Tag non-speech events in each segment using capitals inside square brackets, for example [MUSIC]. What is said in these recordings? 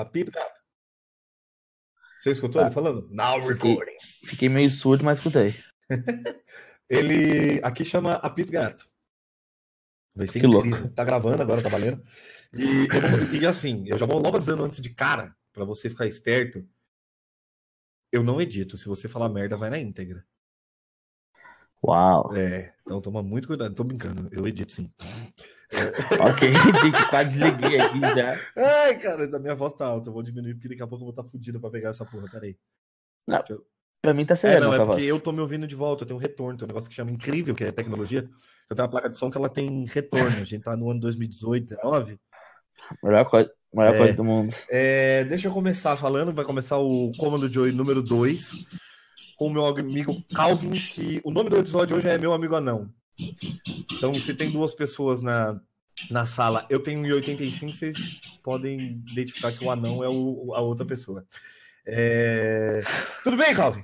Apito gato. Você escutou ele falando? Now Fiquei- recording. Fiquei meio surdo, mas escutei. [LAUGHS] Ele aqui chama Apito Gato. Vai ser Que incrível. Tá gravando agora, tá valendo. E, eu e assim, eu já vou logo avisando antes de cara, pra você ficar esperto. Eu não edito. Se você falar merda, vai na íntegra. Uau. É, então toma muito cuidado. Tô brincando, eu edito sim. [LAUGHS] Ok, gente, quase desliguei aqui já. Ai, cara, a minha voz tá alta. Eu vou diminuir porque daqui a pouco eu vou estar fudido pra pegar essa porra. Peraí. Pra mim tá É, sereno não, é porque voz. eu tô me ouvindo de volta, eu tenho um retorno, tem um negócio que chama incrível, que é tecnologia. Eu tenho uma placa de som que ela tem retorno. A gente tá no ano 2018, 2019. Melhor, coisa, melhor É. coisa do mundo. É, deixa eu começar falando, vai começar o Comando Joy número 2, com o meu amigo Calvin, que o nome do episódio hoje é Meu Amigo Anão. Então, se tem duas pessoas na, na sala, eu tenho 1,85, vocês podem identificar que o anão é o- a outra pessoa. É, Tudo bem, Calvin?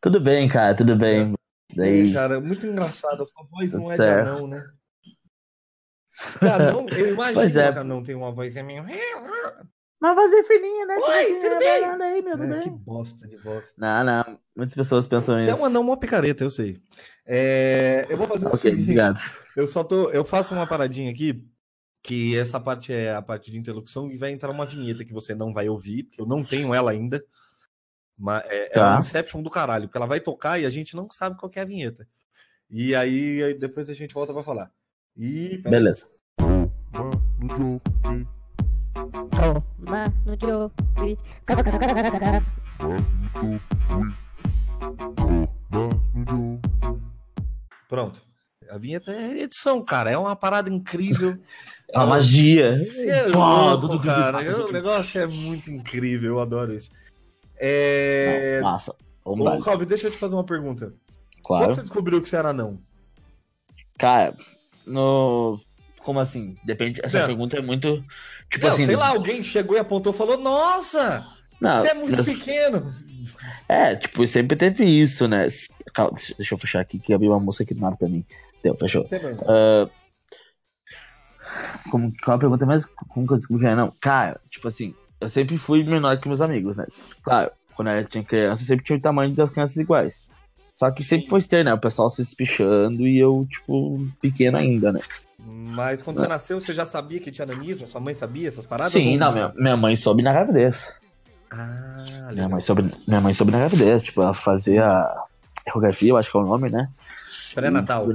Tudo bem, cara, tudo bem. Daí, Cara, muito engraçado, a sua voz não Tudo é certo. de anão, né? Anão, eu [LAUGHS] imagino é. que anão tem uma voz meio... Uma voz bem fininha, né? Oi, assim, tudo é, bem? aí, meu, tudo É, que bosta de voz. Não, não. Muitas pessoas pensam Você é isso. um anão mó picareta, eu sei. É, eu vou fazer o Ok, seguinte. obrigado. Eu só tô. Eu faço uma paradinha aqui. Que essa parte é a parte de interlocução e vai entrar uma vinheta que você não vai ouvir, porque eu não tenho ela ainda. Mas é, é Tá. um Inception do caralho, porque ela vai tocar e a gente não sabe qual que é a vinheta. E aí, aí depois a gente volta pra falar. E. pera- Beleza. Toma no Joey. Pronto. A vinheta é edição, cara. É uma parada incrível. [LAUGHS] É uma magia. É louco, cara. O negócio é muito incrível, eu adoro isso. É... Massa. Vamos Ô. Calvin, deixa eu te fazer uma pergunta. Claro. Quando você descobriu que você era não? Cara, no. Como assim? Depende. Essa Não. pergunta é muito. Tipo Não, assim. sei lá, alguém chegou e apontou e falou: Nossa, Não, você é muito mas- pequeno. É, tipo, sempre teve isso, né? Calma, deixa eu fechar aqui que abriu uma moça aqui do nada pra mim. Deu, fechou. Problema. Ah, como, qual a pergunta mais? Como que eu descobri era? Não, cara, tipo assim, eu sempre fui menor que meus amigos, né? Claro, quando eu tinha criança, eu sempre tinha o tamanho das crianças iguais. Só que sempre foi ter, né? O pessoal se espichando e eu, tipo, pequeno ainda, né? Mas quando você nasceu, você já sabia que tinha nanismo? Sua mãe sabia essas paradas? Sim, não, minha, minha mãe soube na gravidez. Ah, Minha mãe, soube, minha mãe soube na gravidez, tipo, ela fazia ecografia, eu acho que é o nome, né? Pré-natal.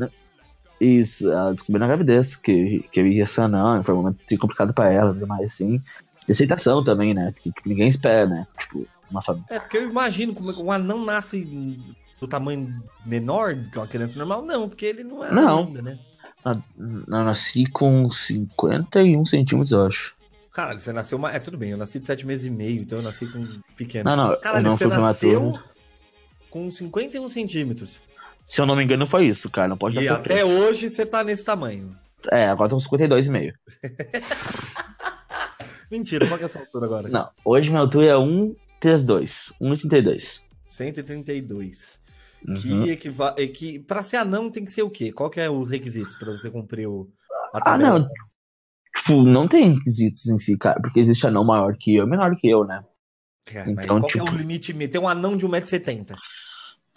Isso, ela descobriu na gravidez que, que eu ia ser não, foi um momento complicado pra ela, tudo mais assim. E aceitação também, né? Porque tipo, ninguém espera, né? Tipo, uma família. É, porque eu imagino como é um anão nasce do tamanho menor que uma criança normal. Não, porque ele não é Não. ainda, né? Eu nasci com 51 centímetros, eu acho. Caralho, você nasceu. uma- É, tudo bem, eu nasci de sete meses e meio, então eu nasci com pequeno. Não, não, Caralho, não você nasceu prematuro. com 51 centímetros. Se eu não me engano, foi isso, cara. Não pode E dar até surpresa. hoje você tá nesse tamanho. É, agora tô com 52,5. Mentira, qual que é a sua altura agora? Não, hoje minha altura é 132. 1,32. 132. Uhum. Que equivale. Que, pra ser anão tem que ser o quê? Qual que é os requisitos pra você cumprir o. a Ah, não. Tipo, não tem requisitos em si, cara. Porque existe anão maior que eu e menor que eu, né? É, mas Então, qual que é tipo- o limite? Tem um anão de 1,70m.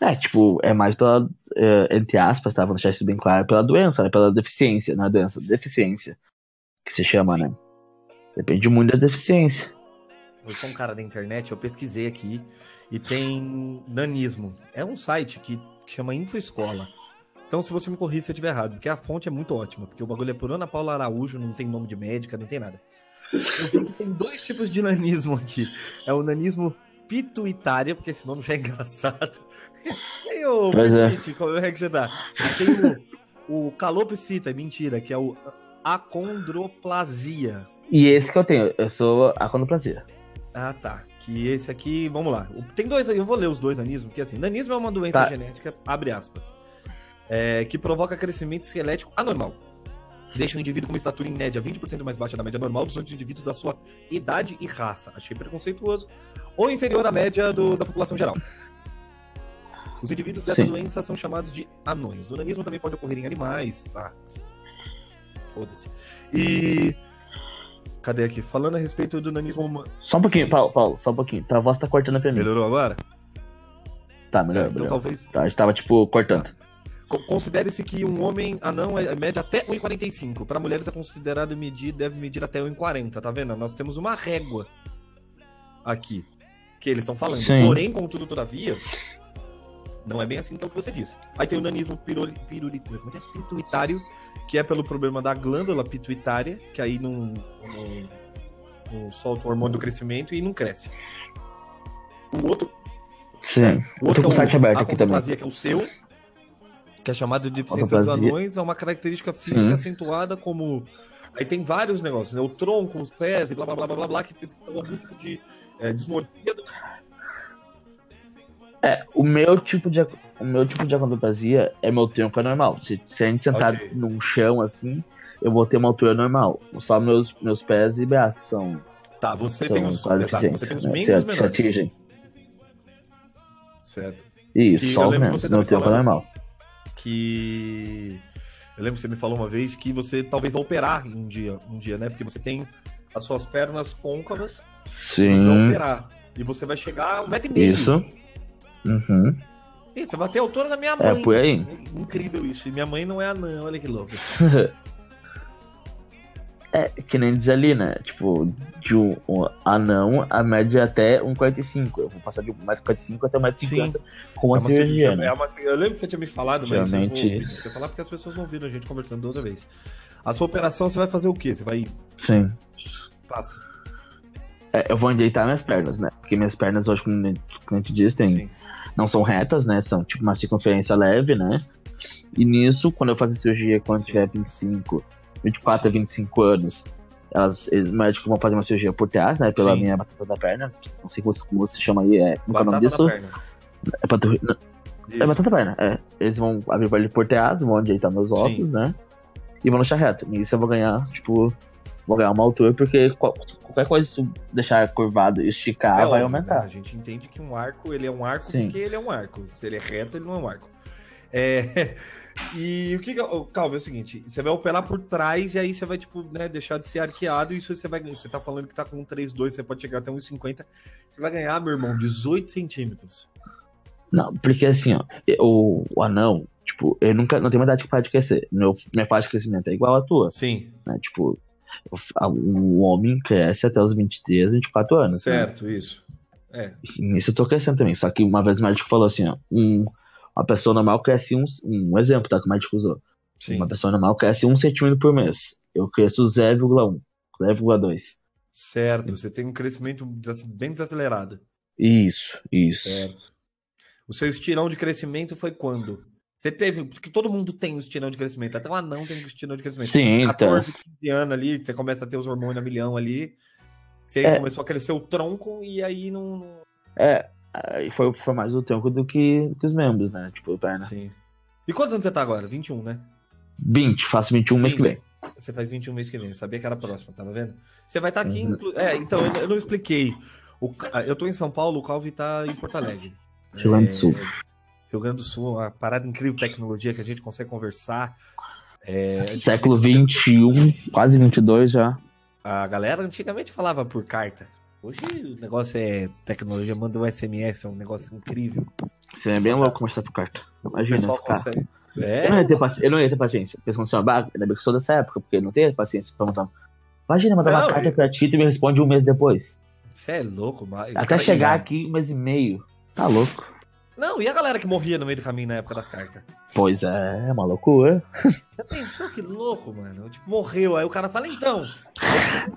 É, tipo, é mais pela, é, entre aspas, tá? Vou deixar isso bem claro, pela doença, né? Pela deficiência, não é doença, deficiência. Que se chama, né? Depende muito da deficiência. Eu sou um cara da internet, eu pesquisei aqui e tem nanismo. É um site que, chama Infoescola. Então, se você me corrija se eu estiver errado, porque a fonte é muito ótima, porque o bagulho é por Ana Paula Araújo, não tem nome de médica, não tem nada. Eu vi que tem dois tipos de nanismo aqui. É o nanismo pituitária, porque esse nome já é engraçado. [LAUGHS] E o Pois é. Pituite, como é que você tá? Tem o, o calopsita, mentira, que é o acondroplasia. E esse que eu tenho, eu sou acondoplasia. Ah, tá. Que esse aqui, vamos lá. Tem dois aí, eu vou ler os dois nanismo, porque assim, nanismo é uma doença Tá. genética, abre aspas, é, que provoca crescimento esquelético anormal. Deixa o indivíduo com uma estatura em média 20% mais baixa da média normal dos outros indivíduos da sua idade e raça. Achei preconceituoso. Ou inferior à média do- da população geral. Os indivíduos dessa Sim. doença são chamados de anões. O nanismo também pode ocorrer em animais. Ah, foda-se. E Cadê aqui? Falando a respeito do nanismo humano. Só um pouquinho, Paulo, Paulo, só um pouquinho. Tua voz tá cortando pra mim. Melhorou agora? Tá, melhor, então melhor. talvez. Tá, a gente tava, tipo, cortando. Co- Considere-se que um homem anão é mede até 1,45. Para mulheres é considerado medir, deve medir até 1,40, tá vendo? Nós temos uma régua aqui que eles estão falando. Sim. Porém, contudo, todavia, não é bem assim então que você disse. Aí tem o nanismo piruli, piruli, é que é? pituitário, que é pelo problema da glândula pituitária, que aí não, não, não solta o hormônio do crescimento e não cresce. O outro Sim. o Eu tô outro com o site aberto a aqui também. que é o seu, que é chamado de deficiência dos anões, é uma característica física Sim. acentuada como... Aí tem vários negócios, né? O tronco, os pés e blá blá blá blá blá, blá que tem algum tipo de é, dismorfia. do- É, o meu tipo de, o meu tipo de acondroplasia é meu tronco é normal. Se, se a gente sentar Ok. num chão assim, eu vou ter uma altura normal. Só meus, meus pés e braços são, Tá, você são tem os, exato, você tem os né? Se, se atingem. Certo. Isso, E só os lembro que membros. você Meu tronco é normal. Que... Eu lembro que você me falou uma vez que você talvez vá operar um dia, um dia, né? Porque você tem as suas pernas côncavas, você vai Sim, operar. E você vai chegar a um metro e meio. isso. Uhum. Ih, Você vai ter a altura da minha mãe. É por aí. É incrível isso. E minha mãe não é anã, olha que louco. [LAUGHS] É, que nem diz ali, né? Tipo, de um, um anão, a média é até 1,45. Eu vou passar de 1,45 até 1,50 com uma É uma cirurgia, né? é uma- eu lembro que você tinha me falado, mas eu vou você falar porque as pessoas não viram a gente conversando da outra vez. A sua operação você vai fazer o quê? Você vai Sim. passa. É, eu vou endireitar minhas pernas, né? Porque minhas pernas hoje, como a gente- diz, tem, Sim. não são retas, né? São tipo uma circunferência leve, né? E nisso, quando eu fazer cirurgia, quando eu tiver 25, 24 a 25 anos, elas, os médicos vão fazer uma cirurgia por trás, né? Pela Sim. minha batata da perna. Não sei como, se chama aí, é, como é o nome disso? É, Isso. é batata da perna, é. Eles vão abrir ele por trás, vão endireitar meus ossos, né? E vão deixar reto. E isso eu vou ganhar, tipo, vou ganhar uma altura, porque qual- qualquer coisa, se eu deixar curvado e esticar, É vai óbvio, aumentar. né? A gente entende que um arco, ele é um arco Sim. porque ele é um arco. Se ele é reto, ele não é um arco. É... [LAUGHS] E o que Calvo, é o seguinte, você vai operar por trás e aí você vai, tipo, né, deixar de ser arqueado e isso você vai... Você tá falando que tá com um 3,2, você pode chegar até 1,50. Você vai ganhar, meu irmão, 18 centímetros. Não, porque assim, ó, o, o anão, tipo, ele nunca não tem uma idade que para de crescer. Meu, minha fase de crescimento é igual à tua, Sim, né? Tipo, um homem cresce até os 23, 24 anos. Né? certo, isso. É, nisso eu tô crescendo também. Só que uma vez o médico falou assim, ó, um, uma pessoa normal cresce um, um exemplo, tá? Que o médico usou. sim. Uma pessoa normal cresce um centímetro por mês. Eu cresço 0,1, 0,2. Certo, você tem um crescimento bem desacelerado. Isso, isso. Certo. O seu estirão de crescimento foi quando? Você teve, porque todo mundo tem um estirão de crescimento, até o anão tem um estirão de crescimento. Sim, então. 14, 15 anos ali, você começa a ter os hormônios a milhão ali. Você É. começou a crescer o tronco e aí não. não- É, aí foi, foi mais o tronco do que, do que os membros, né? Tipo, perna. Sim. E quantos anos você tá agora? 21, né? 20, faço 21 mês que 20. vem. Você faz 21 mês que vem, eu sabia que era próximo, tava vendo? Você vai estar aqui. Uhum. inclu- É, então, eu, eu não expliquei. O eu tô em São Paulo, o Calvi tá em Porto Alegre. Rio Grande do Sul. Rio Grande do Sul, uma parada incrível, tecnologia que a gente consegue conversar. É, Século 21, quase 22 já. A galera antigamente falava por carta. Hoje o negócio é tecnologia, manda um SMS, é um negócio incrível. Você é bem louco conversar por carta. Imagina. consegue. Eu, não É, ia ter paci... eu não ia ter paciência. Pensando assim, ó, ainda bem que eu sou dessa época, porque eu não tenho paciência pra perguntar. Imagina mandar uma Não, carta e- pra ti e me responde um mês depois. você é louco, mas. Até chegar aqui um mês e meio. Tá louco. Não, e a galera que morria no meio do caminho na época das cartas? Pois é, é uma loucura. Já pensou que louco, mano? Tipo, morreu. Aí o cara fala, então,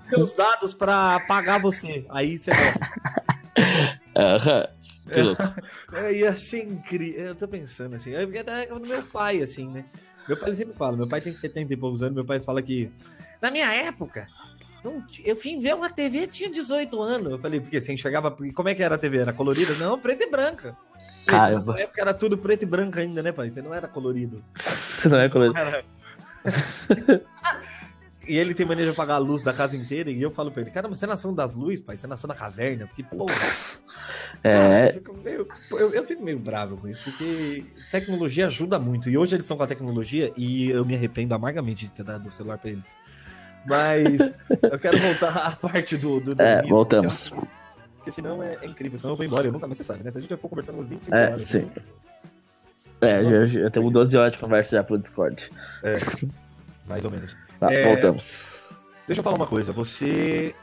seus dados pra pagar você. Aí você morre. Aham. Que louco. É, ia ser incrível. Eu tô pensando assim. É porque até no meu pai, assim, né? Meu pai sempre fala, meu pai tem 70 e poucos anos, meu pai fala que. Na minha época, não eu fui ver uma TV tinha 18 anos. Eu falei, porque você enxergava. Como é que era a TV? Era colorida? Não, preta e branca. Eu Caramba. Na época era tudo preto e branco ainda, né, pai? Você não era colorido. [LAUGHS] Você não é colorido. Era- E ele tem mania de apagar a luz da casa inteira, e eu falo pra ele, caramba, você nasceu das luzes, pai? Você nasceu na caverna? Porque, porra. [LAUGHS] É, Eu fico, meio, eu, eu fico meio bravo com isso, porque tecnologia ajuda muito. E hoje eles estão com a tecnologia, e eu me arrependo amargamente de ter dado o celular pra eles. Mas eu quero voltar à parte do. do, do É, voltamos. Porque senão é, é incrível, senão eu vou embora. Eu nunca mais você sabe, né? Se a gente já for conversando uns 25 É, horas. sim. É, já, já temos 12 horas de conversa já pelo Discord. É, mais ou menos. Tá, É. voltamos. Deixa eu falar uma coisa. Você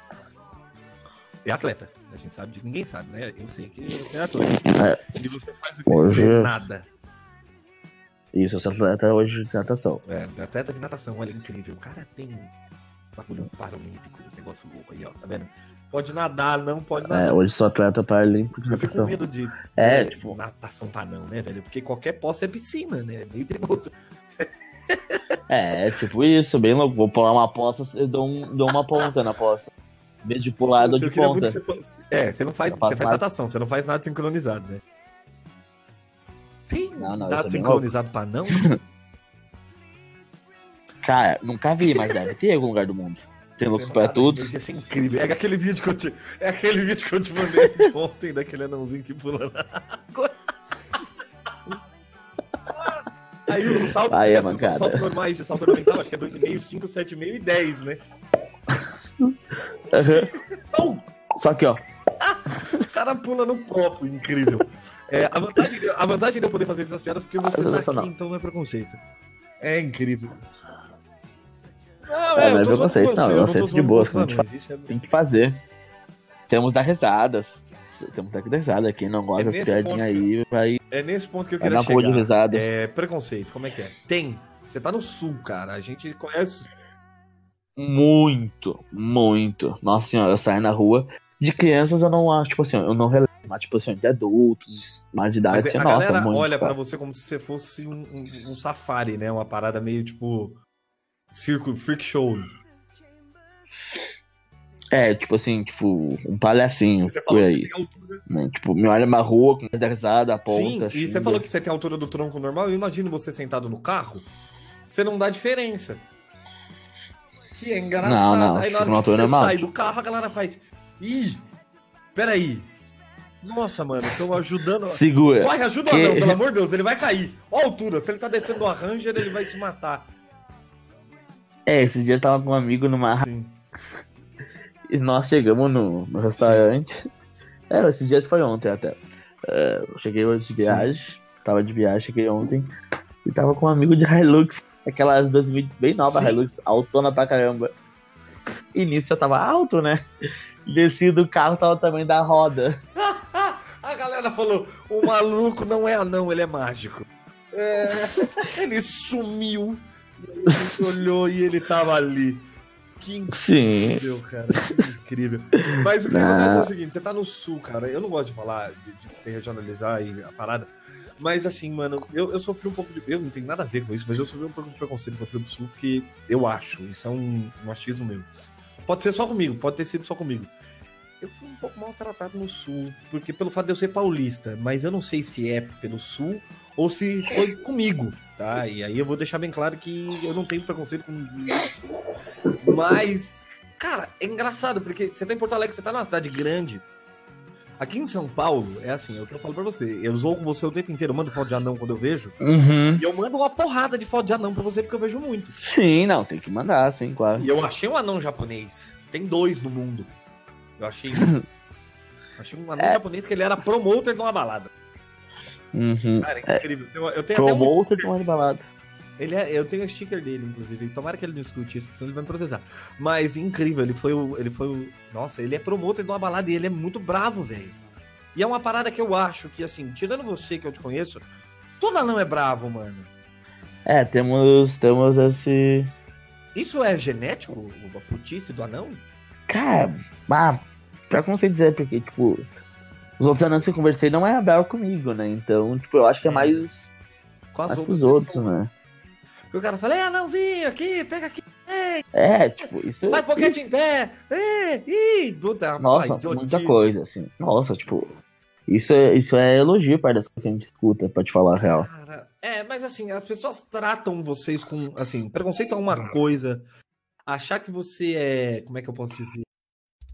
é atleta. A gente sabe, de- ninguém sabe, né? Eu sei que você é atleta. É. E você faz o que? Hoje- Você nada. Isso, eu sou atleta hoje de natação. É, atleta de natação, olha, incrível. O cara tem bagulho paralímpico, esse negócio louco aí, ó, tá vendo? Pode nadar, não pode nadar. É, hoje sou atleta paralímpico de Eu fico com natação. medo de É, é, tipo- natação pra não, né, velho? Porque qualquer poça é piscina, né? É meio perigoso. [LAUGHS] É, tipo isso, bem louco. Vou pular uma poça, eu dou, um, dou uma ponta na poça. Vez de pular, eu dou de ponta. você fosse- É, você não faz, você faz nada. natação, você não faz nada sincronizado, né? Sim, Não, não, nada é sincronizado pra não. [LAUGHS] Cara, nunca vi, mas deve ter em algum lugar do mundo. Tem louco pra tudo. Ser incrível. É aquele vídeo que eu te, é aquele vídeo que eu te mandei de [LAUGHS] ontem daquele anãozinho que pula na água. Aí o salto, Aí é mancada. saltos normais salto ornamental, acho que é 2,5, 5, 7,5 e 10, né? Só um Só que, ó, O cara pula no copo, incrível. É, a, vantagem, a vantagem de eu poder fazer essas piadas é porque você tá Sensacional. aqui, então não é preconceito. É incrível. Não, É, não é preconceito, não, eu não aceito de boas quando a os gente é- tem que fazer. Temos da risadas. Temos da risada. Quem não gosta É das piadinhas ponto aí vai, É nesse ponto que eu queria rua de chegar. risada. É preconceito, como é que é? Tem. Você tá no sul, cara. A gente conhece. Muito, muito. Nossa senhora, eu saio na rua. De crianças eu não acho, tipo assim, eu não relevo. Mas, tipo assim, de adultos, mais de idade, Mas assim, a nossa, galera muito. olha pra você como se você fosse um, um- um safari, né? Uma parada meio tipo. Circo, freak show. É, tipo assim, tipo, um palhacinho Você por aí. altura. Né? Tipo, me olha na rua, com da risada, Sim, aponta. e você xinga. falou que você tem a altura do tronco normal. Eu imagino você sentado no carro. Você não dá diferença. Que é engraçado. Não, não, Aí na hora que você normal. sai do carro, a galera faz. Ih! Peraí. Nossa, mano, estão ajudando. Segura. Vai, ajuda o Que- anão, pelo amor de Deus, ele vai cair. Ó a altura, se ele tá descendo a Ranger, ele vai se matar. É, esses dias eu tava com um amigo numa Sim. [LAUGHS] E nós chegamos no, no restaurante. É, esses dias foi ontem até. Eu cheguei hoje de viagem. Tava de viagem, cheguei ontem. E tava com um amigo de Hilux. Aquelas 2020 bem nova Sim. Hilux, autona pra caramba. E nisso eu tava alto, né? Desci do carro, tava também da roda. [LAUGHS] A galera falou: o maluco não é anão, ele é mágico. É, [LAUGHS] ele sumiu. A gente olhou e ele tava ali. Que Sim. incrível, cara. Que incrível. Mas o que acontece é o seguinte: você tá no sul, cara. Eu não gosto de falar, de, de regionalizar e a parada. Mas assim, mano, eu, eu sofri um pouco de. Eu não tenho nada a ver com isso, mas eu sofri um pouco de preconceito com o Frio do Sul, porque eu acho. Isso é um, um achismo meu. Pode ser só comigo, pode ter sido só comigo. Eu fui um pouco maltratado no sul, porque pelo fato de eu ser paulista, mas eu não sei se é pelo sul ou se foi comigo, tá? E aí eu vou deixar bem claro que eu não tenho preconceito com isso. Mas, cara, é engraçado, porque você tá em Porto Alegre, você tá numa cidade grande. Aqui em São Paulo, é assim, é o que eu falo pra você. Eu zoo com você o tempo inteiro, eu mando foto de anão quando eu vejo. Uhum. E eu mando uma porrada de foto de anão pra você, porque eu vejo muito. Sim, não, tem que mandar, sim, claro. E eu achei um anão japonês. Tem dois no mundo. Eu achei. [LAUGHS] achei um anão É. japonês que ele era promoter de uma balada. Uhum. Cara, é incrível. Eu, eu tenho até um Promoter sticker- tomando balada. ele é, eu tenho o sticker dele, inclusive. Tomara que ele não escute isso, porque senão ele vai me processar. Mas incrível, ele foi o. Ele foi o. Nossa, ele é promotor de uma balada e ele é muito bravo, velho. E é uma parada que eu acho que, assim, tirando você que eu te conheço, todo anão é bravo, mano. É, temos, temos esse. Isso é genético, a putice do anão? Cara, ah, pra como sei dizer, porque, tipo, os outros anões que eu conversei não é bravo comigo, né? Então, tipo, eu acho que é mais, Com mais pros outros, pessoas. né? E o cara fala, é anãozinho aqui, pega aqui, É, tipo, isso. faz boquete em pé, é, ih, puta, Nossa, idiotice. muita coisa, assim. Nossa, tipo, isso é, isso é elogio para das coisas que a gente escuta, pra te falar a real. Cara, é, mas assim, as pessoas tratam vocês com, assim, preconceito é uma coisa, achar que você é, como é que eu posso dizer,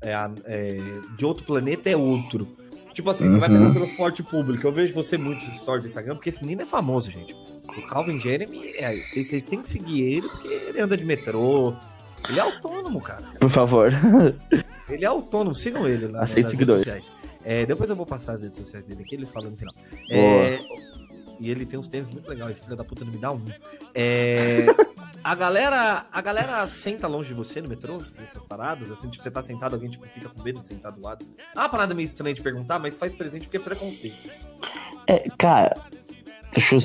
é, é, de outro planeta é outro. Tipo assim, você vai Uhum. pegar um transporte público, eu vejo você muito no story do Instagram, porque esse menino é famoso, gente. O Calvin Jeremy, é, vocês têm que seguir ele, porque ele anda de metrô, Ele é autônomo, cara. Por favor. [LAUGHS] Ele é autônomo, sigam ele lá Aceito seguidores. É, depois eu vou passar as redes sociais dele aqui, ele fala no final. É, e ele tem uns tênis muito legais, esse filho da puta não me dá um. É, a galera, a galera senta longe de você no metrô, nessas paradas, assim, tipo, você tá sentado, alguém tipo, fica com medo de sentar do lado. Ah, uma parada meio estranha de perguntar, mas faz presente porque é preconceito. É, cara, deixa eu,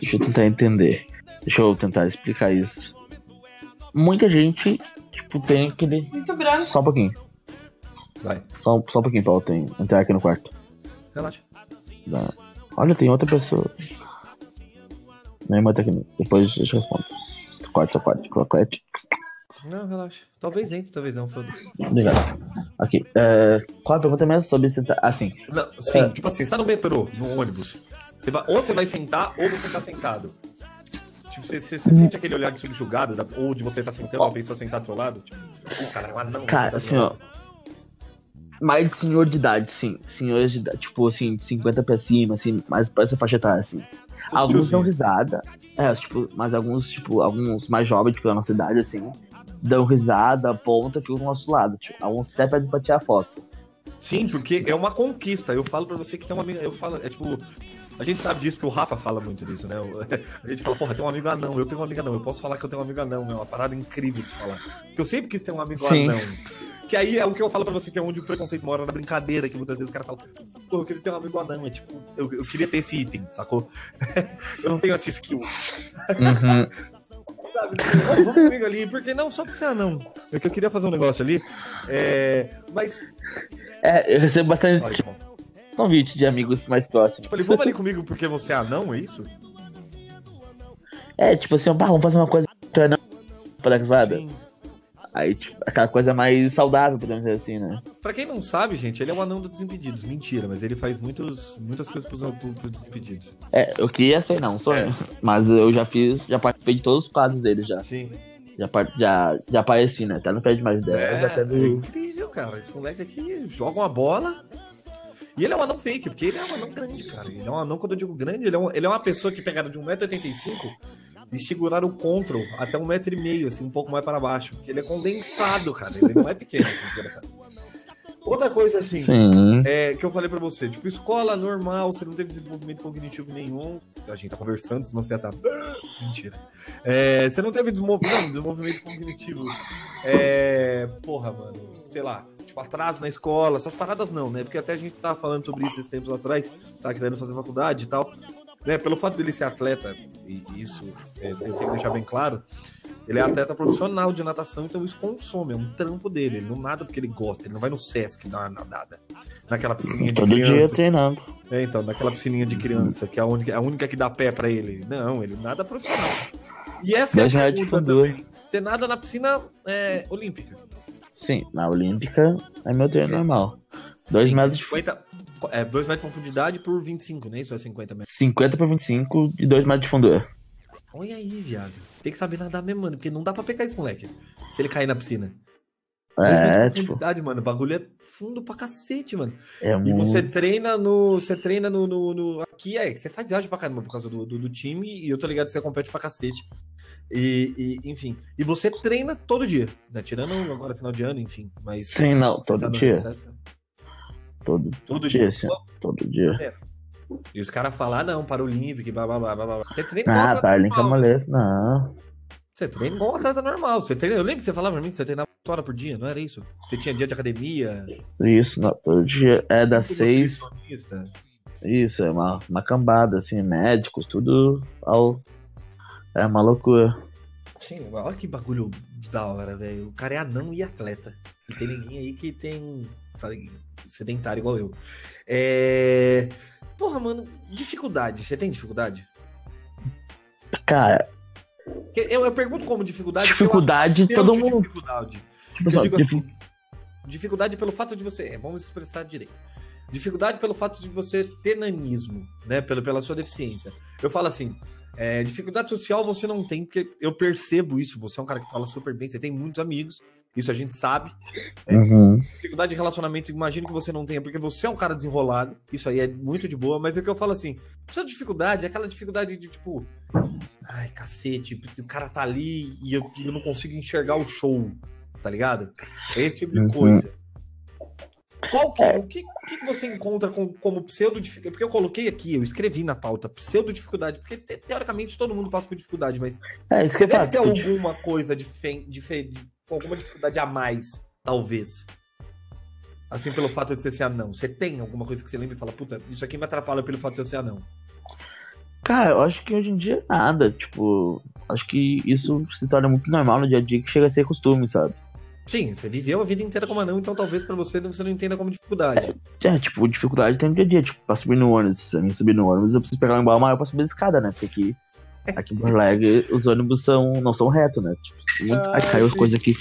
deixa eu tentar entender. Deixa eu tentar explicar isso. Muita gente, tipo, tem aquele. Muito branco. Só um pouquinho. Vai, Só, só um pouquinho, Paulo. Tem entrar aqui no quarto. relaxa. Dá- Olha, tem outra pessoa. Minha irmã tá aqui. Depois eu te respondo. Corte, só corte. Cloquete. Não, relaxa. Talvez entre, talvez não, foda-se. Obrigado. Aqui. É, qual a pergunta mesmo sobre se tá. Assim. Não, sim, tipo assim, você tá no metrô, no ônibus. Você vai, ou você vai sentar, ou você tá sentado. Tipo, você, você, você sente aquele olhar de subjugado, da- ou de você tá sentando uma pessoa sentada do seu lado? Tipo, "Ih, cara, é anão. Cara, do assim, ó. Lado." Mais de senhor de idade, sim. Senhores de idade. Tipo, assim, de 50 pra cima, assim. Mais pra essa faixa etária, assim. Alguns dão risada. É, tipo, mas alguns, tipo, alguns mais jovens, tipo, da nossa idade, assim, dão risada, aponta, ficam do nosso lado. Tipo, alguns até pedem pra tirar foto. Sim, porque é uma conquista. Eu falo pra você que tem uma amiga. Eu falo, é tipo. A gente sabe disso, porque o Rafa fala muito disso, né? [LAUGHS] A gente fala, porra, tem um amigo anão, eu tenho um amigo anão, eu posso falar que eu tenho um amigo anão, é uma parada incrível de falar. Porque eu sempre quis ter um amigo Sim. anão. Que aí é o que eu falo pra você, que é onde o preconceito mora na brincadeira, que muitas vezes o cara fala, pô, eu queria ter um amigo anão, é tipo, eu, eu queria ter esse item, sacou? [LAUGHS] eu não tenho essa skill. Uhum. Sabe? Vamos comigo ali, porque não, só porque você é anão. É que eu queria fazer um negócio ali. É. Mas. É, eu recebo bastante Olha, tipo, convite de amigos mais próximos. tipo, ele vamos ali comigo porque você é anão, é isso? É, tipo assim, ó, bah, vamos fazer uma coisa é não sabe? Sim. Aí, tipo, aquela coisa mais saudável, podemos dizer assim, né? Pra quem não sabe, gente, ele é o anão do Desimpedidos. Mentira, mas ele faz muitos, muitas coisas pros, pros, Desimpedidos. É, eu queria ser, não, sou É. eu. Mas eu já fiz, já participei de todos os quadros dele já. Sim. Já, já, já apareci, né? Até no Pede Mais 10, É, até é do. incrível, cara. Esse moleque aqui joga uma bola. E ele é um anão fake, porque ele é um anão grande, cara. Ele é um anão, quando eu digo grande, ele é, um- ele é uma pessoa que pegaram de 1,85m e seguraram o control até 1,5m, assim, um pouco mais para baixo. Porque ele é condensado, cara. Ele não é pequeno, assim, interessante. Outra coisa, assim, Sim. é, que eu falei pra você, tipo, escola normal, você não teve desenvolvimento cognitivo nenhum. A gente tá conversando, senão você ia tá. [LAUGHS] Mentira. É, você não teve não, desenvolvimento cognitivo. É, porra, mano, sei lá, tipo, atraso na escola, essas paradas não, né? Porque até a gente tava falando sobre isso esses tempos atrás, tava querendo fazer faculdade e tal. Né, pelo fato dele ser atleta, e isso é, eu tenho que deixar bem claro, ele é atleta profissional de natação, então isso consome, é um trampo dele. Ele não nada porque ele gosta, ele não vai no Sesc dar uma nadada. Naquela piscininha de Todo dia criança. treinando. É, então, naquela piscininha de criança, que é a única, a única que dá pé pra ele. Não, ele nada profissional. E essa é Dois a metros de pergunta fundura. também. Você nada na piscina é, olímpica. Sim, na Olímpica é meu treino normal. 2 Sim, metros de 50, é, 2 metros de profundidade por 25, né? Isso é 50 metros. 50 por 25 e 2 metros de fundura. Olha aí, viado. Tem que saber nadar mesmo, mano, porque não dá pra pegar esse moleque. Se ele cair na piscina. É, tipo, profundidade, mano. O bagulho é fundo pra cacete, mano. é E muito. você treina no. Você treina no. no, no- aqui é, você faz viagem pra caramba por causa do, do, do time, e eu tô ligado que você compete pra cacete. E, e, enfim. E você treina todo dia, né? Tirando agora final de ano, enfim. Mas. Sim, não, tá todo no dia. recesso. Todo, Todo dia, dia. sim. Todo dia. E os caras falam, ah, não, para o Olímpico, blá, blá, blá, blá, blá. Você treina igual Ah, atleta Paralímpica normal. molesta, não. Você treina igual um atleta normal. Você treina... Eu lembro que você falava pra mim que você treinava 8 horas por dia, não era isso? Você tinha dia de academia. Isso, não, todo dia. É das tudo 6. nutricionista. Isso, é uma, uma cambada, assim, médicos, tudo ao. É uma loucura. Sim, olha que bagulho da hora, velho. O cara é anão e atleta. E tem ninguém aí que tem. falei, sedentário igual eu. É. Porra, mano, dificuldade. Você tem dificuldade? Cara, Eu, eu pergunto como dificuldade. dificuldade todo mundo. Dificuldade. Tipo, Eu só, digo difi- assim, dificuldade pelo fato de você. é, Vamos expressar direito. Dificuldade pelo fato de você ter nanismo, né? Pela, pela sua deficiência. Eu falo assim. É, dificuldade social você não tem, porque eu percebo isso. Você é um cara que fala super bem, você tem muitos amigos. Isso a gente sabe. Uhum. Dificuldade de relacionamento, imagino que você não tenha, porque você é um cara desenrolado. Isso aí é muito de boa, mas é o que eu falo assim: sua dificuldade é aquela dificuldade de tipo. Ai, cacete, o cara tá ali e eu, eu não consigo enxergar o show, tá ligado? É esse tipo de Uhum. coisa. Qual que, o que, o que que você encontra com- como pseudo dificuldade? Porque eu coloquei aqui, eu escrevi na pauta, pseudo dificuldade, porque te- teoricamente todo mundo passa por dificuldade, mas É isso que eu deve ter alguma coisa dife- dife- de, com alguma dificuldade a mais, talvez. Assim, pelo fato de você ser anão. Você tem alguma coisa que você lembra e fala, puta, isso aqui me atrapalha pelo fato de eu ser anão. Cara, eu acho que hoje em dia nada. Tipo, acho que isso se torna muito normal no dia a dia que chega a ser costume, sabe? Sim, você viveu a vida inteira como anão, então talvez pra você você não entenda como dificuldade. É, tipo, dificuldade tem no dia a dia. Tipo, pra subir no ônibus, pra mim subir no ônibus, eu preciso pegar um embalo maior pra subir a escada, né? Porque aqui, aqui em Porto Alegre, os ônibus são, não são retos, né? Tipo, muito, Ah, ai, caiu as coisas aqui.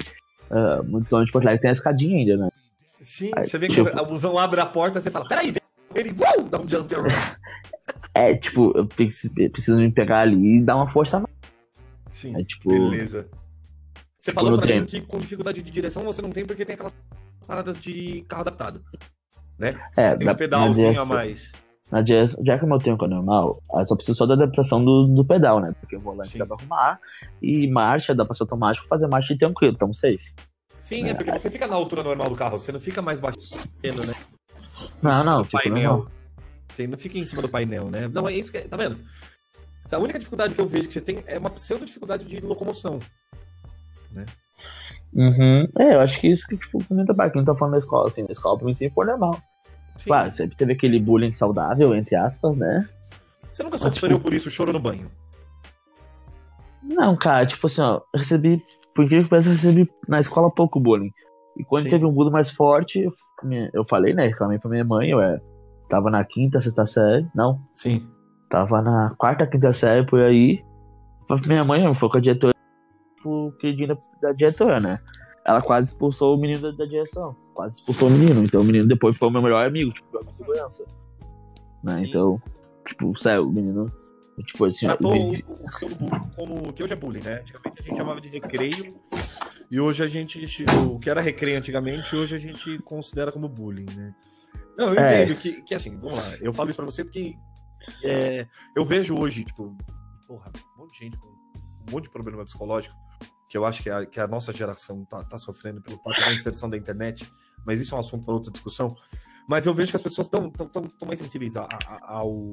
Ah, muitos ônibus de Porto Alegre tem a escadinha ainda, né? Sim, Aí, você vê que tipo- o busão abre a porta, você fala, peraí, ele uau, dá um jump. É, tipo, eu que preciso me pegar ali e dar uma força mais. Sim, É, tipo, beleza. Você falou pra mim que com dificuldade de direção você não tem porque tem aquelas paradas de carro adaptado. é, Tem da- os pedalzinho na a mais. Na Jazz, já que o meu tempo é normal, eu só preciso só da adaptação do, do pedal, né? Porque o volante Sim. dá pra arrumar e marcha, dá pra ser automático, fazer marcha e tranquilo, tamo safe. Sim, é porque você fica na altura normal do carro, você não fica mais batendo, né? Não, não, fica painel. normal. Você não fica em cima do painel, né? Não, é isso que. Tá vendo? A única dificuldade que eu vejo que você tem é uma pseudo dificuldade de locomoção. Uhum. É, eu acho que isso que, tipo, comenta para quem tá falando da escola, assim, na escola pra mim sempre foi normal. Sim. Claro, sempre teve aquele bullying saudável, entre aspas, né? Você nunca sofreu tipo- por isso, choro no banho. Não, cara, tipo assim, ó, eu recebi, por que eu recebi na escola pouco bullying. E quando Sim. teve um bullying mais forte, eu, falei, né, reclamei pra minha mãe, eu é, tava na quinta, sexta série, não, Sim. Tava na quarta, quinta série por aí. Minha mãe foi com a diretora, o queridinho da, da diretora, né? Ela quase expulsou o menino da, da direção. Quase expulsou o menino. Então o menino depois foi o meu melhor amigo, tipo, foi a minha segurança. Né? Sim. Então, tipo, sério, o menino. Tipo assim, Tratou o, o seu como. que hoje é bullying, né? Antigamente a gente chamava de recreio. E hoje a gente. O que era recreio antigamente, hoje a gente considera como bullying, né? Não, eu É. entendo que, que assim, vamos lá. Eu falo isso pra você porque é, eu vejo hoje, tipo, porra, um monte de gente com um monte de problema psicológico que eu acho que a, que a nossa geração tá, tá sofrendo pelo fato da inserção da internet, mas isso é um assunto para outra discussão. Mas eu vejo que as pessoas estão tão, tão, tão mais sensíveis a- a- ao.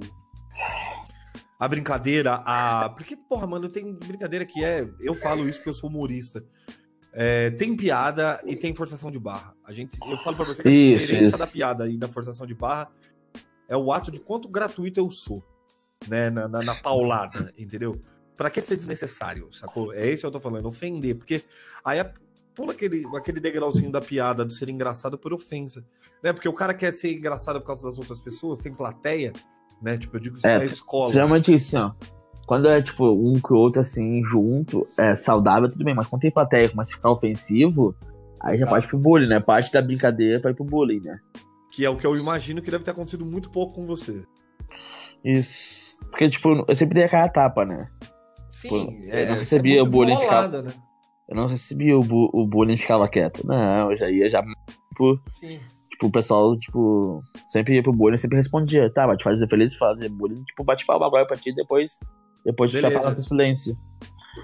A brincadeira, a. Porque, porra, mano, tem brincadeira que é. Eu falo isso porque eu sou humorista. É, tem piada e tem forçação de barra. A gente, eu falo pra você que a Isso, diferença isso. da piada e da forçação de barra é o ato de quanto gratuito eu sou, né? Na, na, na paulada, entendeu? Pra que ser desnecessário, sacou? É isso que eu tô falando, ofender, porque aí a- pula aquele, aquele degrauzinho da piada de ser engraçado por ofensa, né? Porque o cara quer ser engraçado por causa das outras pessoas, tem plateia, né? Tipo, eu digo isso É, na escola. Geralmente isso, assim, ó. Quando é, tipo, um com o outro, assim, junto, é saudável, tudo bem. Mas quando tem plateia, começa a ficar ofensivo, aí já Exato. parte pro bullying, né? Parte da brincadeira vai pro bullying, né? Que é o que eu imagino que deve ter acontecido muito pouco com você. Isso. Porque, tipo, eu sempre dei a cara a tapa, né? Sim, Pô, eu não é recebia muito o bullying desenrolada, né? Eu não recebia o, bu o bullying ficava quieto. Não, eu já ia já. Tipo, Sim. tipo, o pessoal, tipo, sempre ia pro bullying sempre respondia. Tá, vai te fazer feliz, fazer bullying. Tipo, bate palma agora pra ti depois. Depois tu já fala teu silêncio.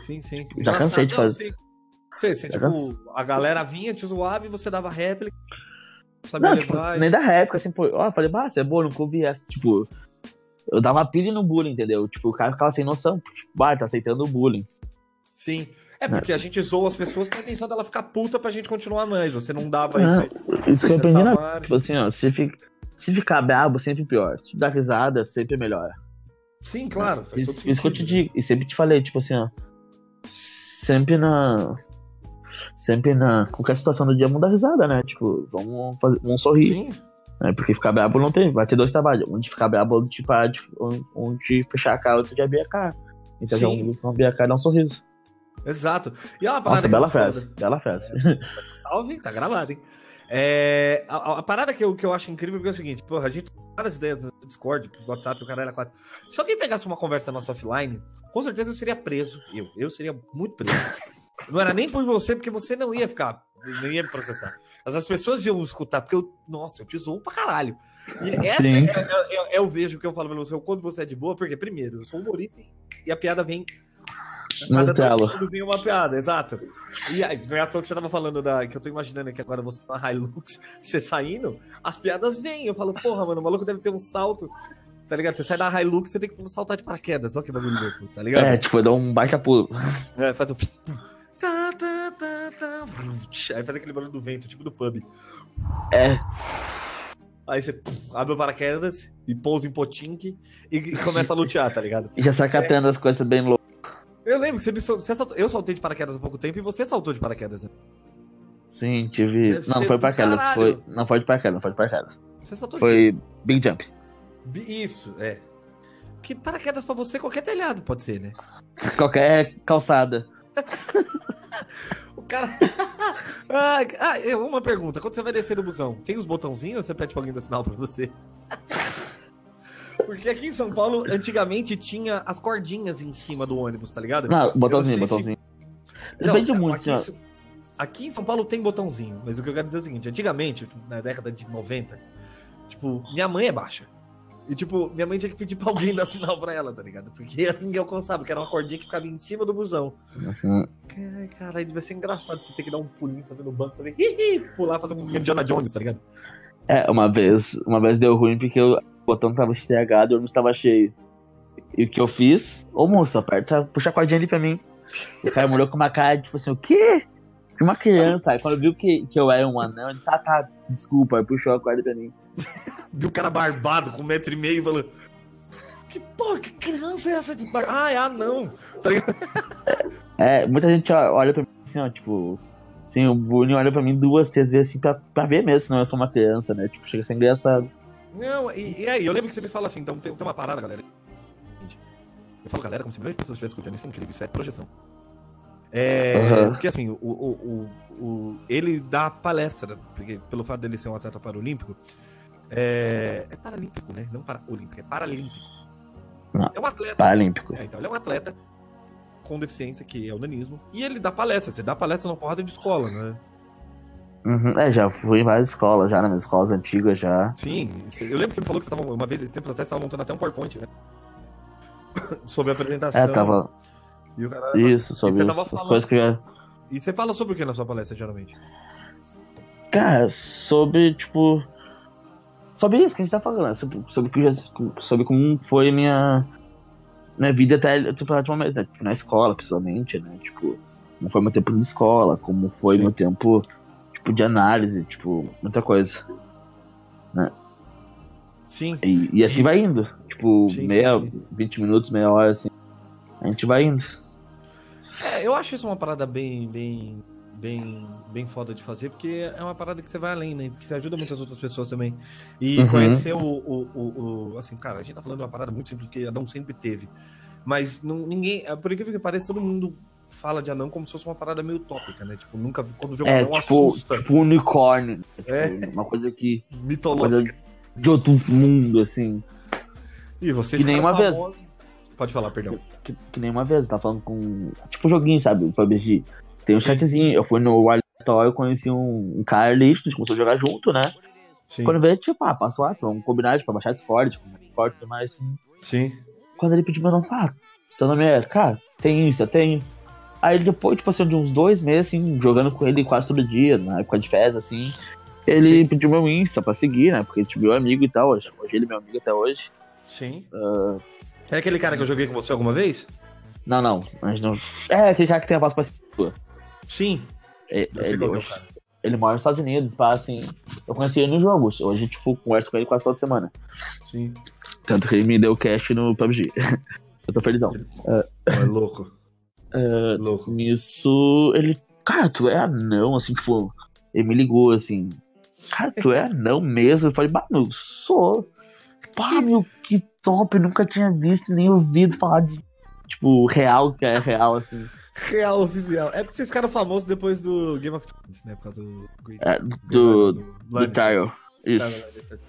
Sim, sim. Já cansei de fazer. você, Já tipo, cansei. a galera vinha, te zoava e você dava réplica. Sabia Não, tipo, nem da época, assim, pô. Ó, falei, bah, você é boa, nunca ouvi essa. Tipo, eu dava pilha no bullying, entendeu? Tipo, o cara ficava sem noção. Tipo, bah, tá aceitando o bullying. Sim. É porque a gente zoa as pessoas com a intenção dela ficar puta pra gente continuar mais. Você não dava Não, isso. Isso que eu aprendi na. essa Tipo assim, ó, se, fica, se ficar brabo, sempre pior. Se dar risada, sempre melhor. Sim, claro. Todo Isso, isso que eu te sentido, né? digo, e sempre te falei, tipo assim, ó. Sempre na. Sempre na. Qualquer situação do dia, vamos dar risada, né? Tipo, vamos, fazer, vamos sorrir. Sim, Né? Porque ficar brabo não tem. Vai ter dois trabalhos. Um de ficar brabo, outro de parar de. Um, um de fechar a cara, outro de abrir a cara. Então já um um abrir a cara e dar um sorriso. exato. E é Nossa, bela frase. Bela frase. Salve, tá gravado, hein? É, a, a- parada que eu, que eu acho incrível é o seguinte, porra, a gente tem várias ideias no Discord, no WhatsApp, o cara era quatro. Se alguém pegasse uma conversa nossa offline, com certeza eu seria preso. Eu, eu seria muito preso. Não era nem por você, porque você não ia ficar nem ia me processar. Mas as pessoas iam escutar, porque eu, nossa, eu te zoo pra caralho. E essa Sim. é, é- eu vejo que eu falo pra você, quando você é de boa, porque primeiro, eu sou humorista e a piada vem. Cada segundos vem uma piada, exato. E aí, não é à toa que você tava falando da. Que eu tô imaginando que agora você na Hilux, [LAUGHS] você saindo, as piadas vêm. Eu falo, porra, mano, o maluco deve ter um salto. Tá ligado? Você sai da Hilux, você tem que saltar de paraquedas. Olha que bagulho louco, tá ligado? É, tipo, dá um baita pulo. É, faz um. [LAUGHS] [LAUGHS] [LAUGHS] Aí faz aquele barulho do vento, tipo do pub. É. Aí você puf, abre o paraquedas e pousa em Potinque e, começa a lutear, tá ligado? [LAUGHS] E já sai catando as coisas bem loucas. Eu lembro que você, me você saltou, eu saltei de paraquedas há pouco tempo e você saltou de paraquedas. né? Sim, tive. Deve Não, foi caralho. Foi... Não foi de paraquedas, não foi de paraquedas. Você saltou de Foi Big Jump. Isso, é. Que paraquedas pra você, qualquer telhado pode ser, né? Qualquer calçada. [LAUGHS] Cara. [LAUGHS] ah, ah, uma pergunta. Quando você vai descer do busão, tem os botãozinhos ou você pede pra alguém dar sinal pra você? Porque aqui em São Paulo, antigamente tinha as cordinhas em cima do ônibus, tá ligado? Não, botãozinho, não sei botãozinho. Não, Depende não, muito, aqui. São- aqui em São Paulo tem botãozinho, mas o que eu quero dizer é o seguinte: antigamente, na década de 90, tipo, minha mãe é baixa. E, tipo, minha mãe tinha que pedir pra alguém dar sinal pra ela, tá ligado? Porque [LAUGHS] ninguém alcançava, porque era uma cordinha que ficava em cima do busão. Uhum. Caralho, devia ser engraçado você ter que dar um pulinho fazendo banco, fazer hihi, pular, fazer um Indiana Jones, tá ligado? É, uma vez, uma vez deu ruim porque o botão tava estragado e o ônibus tava cheio. E o que eu fiz? Ô moço, aperta, puxa a cordinha ali pra mim. O cara molhou com uma cara, tipo assim, o quê? Uma criança. Aí quando viu que, que eu era um anão, ele disse, ah tá, desculpa, aí puxou a corda pra mim. [LAUGHS] Viu o cara barbado com um metro e meio falando. Que porra, que criança é essa de bar... Ah, é anão. Tá? É, muita gente olha pra mim assim, ó, tipo. Assim, o Bruno olha pra mim duas, três vezes assim pra, pra ver mesmo, senão eu sou uma criança, né? Tipo, chega a ser engraçado. Não, e, e aí, eu lembro que você me fala assim, então tem, tem uma parada, galera. Eu falo galera como se milhões de pessoas estivessem escutando, isso é incrível, isso é projeção. É, Aham. Porque assim, o, o, o, o- ele dá palestra, porque pelo fato dele ser um atleta paralímpico, é, é paralímpico, né? Não paraolímpico, é paralímpico. Não. É um atleta. Paralímpico. É, então, ele é um atleta com deficiência, que é o nanismo, e ele dá palestra. Você dá palestra numa porrada de escola, né? Uhum, É, já fui em várias escolas, já, nas minhas escolas antigas já. Sim, eu lembro que você me falou que você tava, uma vez, esse tempo até, você estava montando até um PowerPoint, né? [COUGHS] Sobre a apresentação. É, tava. E, o cara- Isso, sobre você os- as coisas que eu já. e você fala sobre o que na sua palestra, geralmente? Cara, sobre, tipo. Sobre isso que a gente tá falando, né? sobre, sobre, que sobre como foi minha. Minha vida até tipo, atualmente, né? tipo, na escola, principalmente, né? Tipo, como foi meu tempo de escola, como foi Sim. meu tempo, tipo, de análise, tipo, muita coisa. Sim. E, e assim vai indo. Tipo, Sim, sim, meia, sim. 20 minutos, meia hora, assim. A gente vai indo. É, eu acho isso uma parada bem, bem, bem, bem foda de fazer, porque é uma parada que você vai além, né? Porque você ajuda muitas outras pessoas também. E Uhum. conhecer o, o, o, o- Assim, cara, a gente tá falando de uma parada muito simples, que Adão sempre teve. Mas não, ninguém. é, Por incrível que pareça, todo mundo fala de anão como se fosse uma parada meio utópica, né? Tipo, nunca quando vê um É, anão tipo, assusta. tipo um unicórnio. Tipo, É. Uma coisa que. mitológica. Coisa de outro mundo, assim. E você Que nem uma vez. Pode falar, perdão. Que, que nem uma vez, tava falando com. Tipo joguinho, sabe? O PUBG. Tem um chatzinho. Eu fui no aleatório, conheci um, um cara ali, a gente começou a jogar junto, né? Sim. Quando veio, tipo, ah, passa o WhatsApp, vamos combinar, tipo, pra baixar Discord, tipo, Discord e tudo mais, assim. Sim. Quando ele pediu meu nome, ah, teu nome é, cara, tem isso, eu tenho. Aí depois, tipo assim, de uns dois meses, assim, jogando com ele quase todo dia, na época de festa, assim, ele Sim. pediu meu Insta pra seguir, né? Porque, tipo, meu amigo e tal, hoje, hoje ele é meu amigo até hoje. Sim. Ah, É aquele cara que eu joguei com você alguma vez? não, não, a gente não... É, aquele cara que tem a voz pra cima. Sim. É, ele, é hoje- cara. ele mora nos Estados Unidos, pá, assim. Eu conheci ele no jogo. Hoje, tipo, converso com ele quase toda semana. Sim. Tanto que ele me deu cash no PUBG. [LAUGHS] eu tô felizão. É louco. É, Louco. nisso, ele. Cara, tu é anão, assim, tipo. Ele me ligou assim. Cara, tu é anão mesmo? Eu falei, mano, sou. Pá, meu, que top. Nunca tinha visto nem ouvido falar de. Tipo, real, que é real, assim. Real oficial. É porque vocês ficaram famosos depois do Game of Thrones, né? Por causa do. É, do. Do Lannister. Tile. Isso. Tá, Lannister.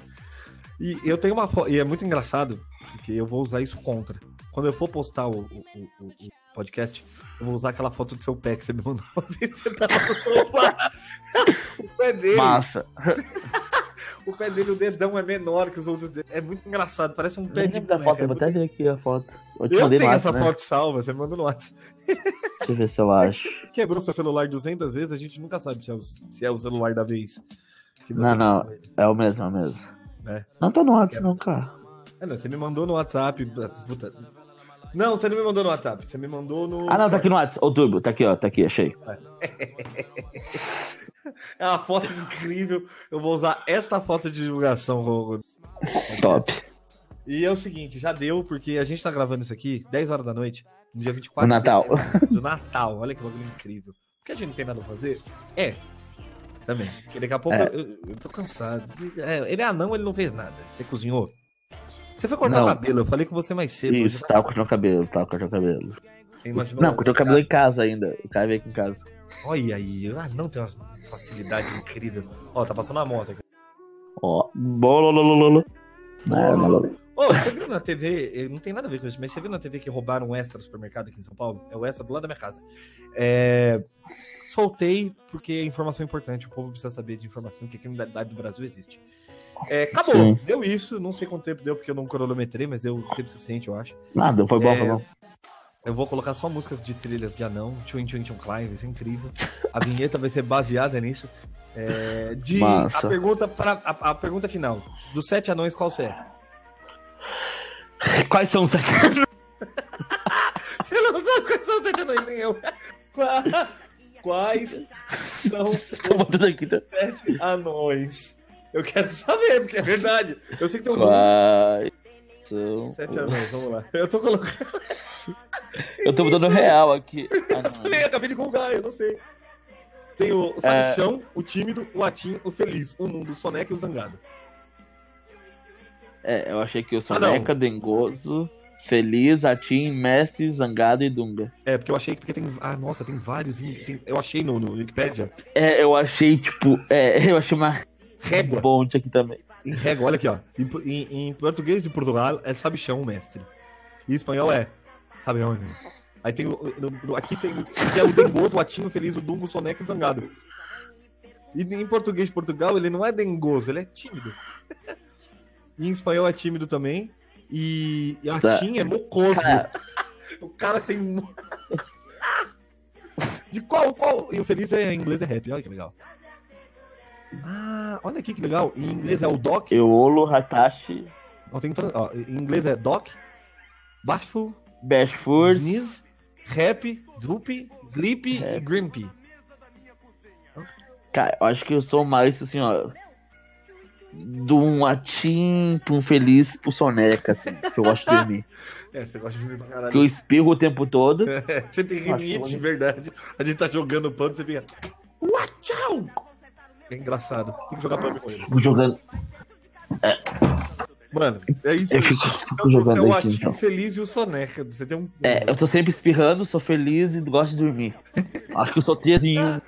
E eu tenho uma foto. E é muito engraçado, porque eu vou usar isso contra. Quando eu for postar o, o, o, o- podcast, eu vou usar aquela foto do seu pé que você me mandou uma vez. Você tava no [LAUGHS] o pé dele. Massa. [LAUGHS] O pé dele, o dedão é menor que os outros dedos. É muito engraçado, parece um pé de da boneca, foto, eu é vou muito- até ver aqui a foto. Eu te Eu mandei no tenho essa né? foto salva, você me mandou no WhatsApp. Deixa eu ver se eu [LAUGHS] acho. Quebrou seu celular 200 vezes, a gente nunca sabe se é o, se é o celular da vez. Não, não. É o mesmo, é o mesmo. É. Não tá no WhatsApp, não, cara. É, não, você me mandou no WhatsApp. Puta. Não, você não me mandou no WhatsApp, você me mandou no. Ah, não, tá aqui no WhatsApp. Ô, Turbo, tá aqui, ó. Tá aqui, achei. [LAUGHS] É uma foto incrível. Eu vou usar esta foto de divulgação. Top. E é o seguinte, já deu, porque a gente tá gravando isso aqui 10 horas da noite, no dia 24 No Natal. do Natal. Olha que bagulho incrível. Porque a gente não tem nada a fazer? É. Também. Porque daqui a pouco É. eu, eu tô cansado. É, ele é anão, ele não fez nada. Você cozinhou? Você foi cortar Não. o cabelo, eu falei com você mais cedo. Isso, tava cortando o cabelo, tava cortando o cabelo. Não, cortou o cabelo em casa ainda. O cara veio aqui em casa. Olha aí, ah, não tem uma facilidade incrível. Ó, tá passando a moto aqui. Ó. Bololololo. É, maluco. Ô, você viu na TV, eh, não tem nada a ver com isso, mas você viu na TV que roubaram um extra no supermercado aqui em São Paulo? É o extra do lado da minha casa. É, Soltei porque é informação importante, o povo precisa saber de informação que a criminalidade do Brasil existe. É, acabou, Sim. deu isso, não sei quanto tempo deu porque eu não cronometrei, mas deu tempo suficiente, eu acho. Nada, foi bom, É, foi bom. Eu vou colocar só músicas de trilhas de anão, Twin Twin Twin Klein, vai ser incrível. A vinheta vai ser baseada nisso. É, de Massa. a pergunta para a, a pergunta final. Dos sete anões, qual você é? [LAUGHS] Quais são os sete [LAUGHS] Você não sabe quais são os sete anões, nem eu. Qua- [LAUGHS] Quais são os Tô botando aqui, tá? sete anões? Eu quero saber, porque é verdade. Eu sei que tem um. Quais são. Sete anões, vamos lá. Eu tô colocando. [LAUGHS] Eu tô botando real aqui. [LAUGHS] Ah, não. Falei, acabei de googar, eu não sei. Tem o sabichão, o tímido, o atim, o feliz, o mundo, o soneca e o zangado. É, eu achei que o Ah. Soneca, Dengoso, Feliz, Atim, Mestre, Zangado e Dunga. É, porque eu achei que porque tem. Ah, nossa, tem vários. em- tem- Eu achei no, no Wikipedia. É, eu achei, tipo, é, [LAUGHS] eu achei uma Régua. ponte aqui também. Em régua, olha aqui, ó. Em, em- em português de Portugal é sabichão o mestre. Em espanhol é. Sabe onde? Aí tem no- no- aqui tem o- que é o dengoso, o atinho, feliz, o dungo, o soneca e o zangado. E em português de Portugal ele não é dengoso, ele é tímido. E [LAUGHS] em espanhol é tímido também. E, e Tá. atim é mocoso. Cara. [LAUGHS] O cara tem. [LAUGHS] De qual, qual? E o feliz é em inglês é rap, olha que legal. Ah, olha aqui que legal. Em inglês é o doc. Eolo, Hatashi, Ó, tem ó, em inglês é Doc, Bashful, Bashford, Sneeze, Rap, Droopy, Sleepy e Rap. Grimpy. Cara, eu acho que eu sou mais assim, ó. De um Atim pra um Feliz pro Soneca, assim, que eu gosto de dormir. [LAUGHS] É, você gosta de dormir pra Que caralho. eu espirro o tempo todo. [LAUGHS] É, você tem rinite, bonito. verdade. A gente tá jogando pano, você fica. Uachau! É engraçado. Tem que jogar pano com ele. Fico jogando. Mano, é isso. Eu fico, Então, fico você é jogando o aqui, Atim então. feliz e o Soneca. Você tem um. É, eu tô sempre espirrando, sou feliz e gosto de dormir. Acho que eu sou um.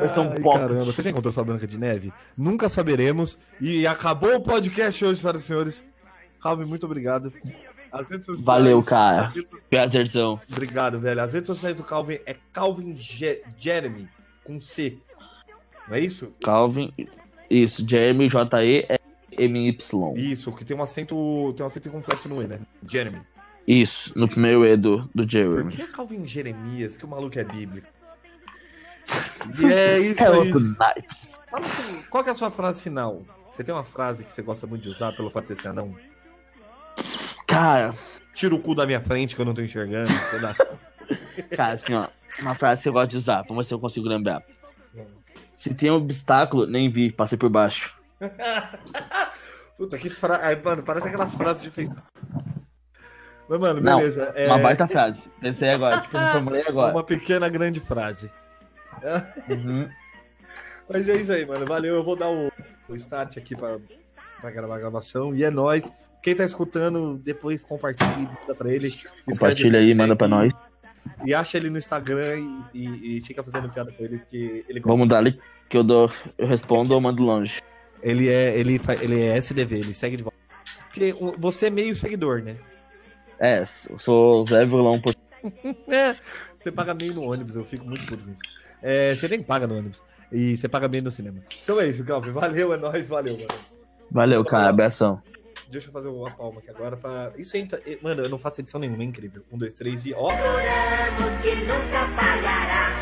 versão Ai, pocket. caramba, você já encontrou sua Branca de Neve? Nunca saberemos. E acabou o podcast hoje, senhoras e senhores. Calvin, muito obrigado. Sociais- Valeu, cara. sociais- Prazerzão. Obrigado, velho. As redes sociais do Calvin é Calvin Je- Jeremy, com C. Não é isso? Calvin. Isso, Jeremy J-E-M-Y. Isso, que tem um acento. Tem um acento com flexo no E, né? Jeremy. Isso, no primeiro E do, do Por Jeremy. que é Calvin Jeremias? Que o maluco é bíblico. [LAUGHS] E é isso É aí. assim, Qual que é a sua frase final? Você tem uma frase que você gosta muito de usar pelo fato de ser anão? Cara, Tira o cu da minha frente que eu não tô enxergando, sei lá. [LAUGHS] cara, assim, ó. Uma frase que eu gosto de usar. Vamos ver se eu consigo lembrar. Se tem um obstáculo, nem vi, passei por baixo. [LAUGHS] Puta, que frase. Mano, parece aquelas frases de Facebook. Mas, mano, Não, beleza. é Uma baita frase. Pensei agora, tipo, eu formulei agora. Uma pequena, grande frase. Uhum. [LAUGHS] Mas é isso aí, mano. Valeu. Eu vou dar o, o start aqui pra, pra gravar a gravação. E é nóis. Quem tá escutando, depois compartilha e manda pra ele. Compartilha aí, manda pra nós. E acha ele no Instagram e, e- e fica fazendo piada com ele, porque ele Vamos dar ali que eu dou. Eu respondo ou mando longe. Ele é, ele, fa- ele é SDV, ele segue de volta. Porque você é meio seguidor, né? É, eu sou Zé Vilão por. [LAUGHS] É, você paga meio no ônibus, eu fico muito puto com isso. É, você nem paga no ônibus. E você paga meio no cinema. Então é isso, Calvin. Valeu, é nóis, valeu, mano. Valeu, cara. Abração. Deixa eu fazer uma palma aqui agora pra. Isso tá- Mano, eu não faço edição nenhuma, é incrível. Um, dois, três e. Ó! que nunca falhará.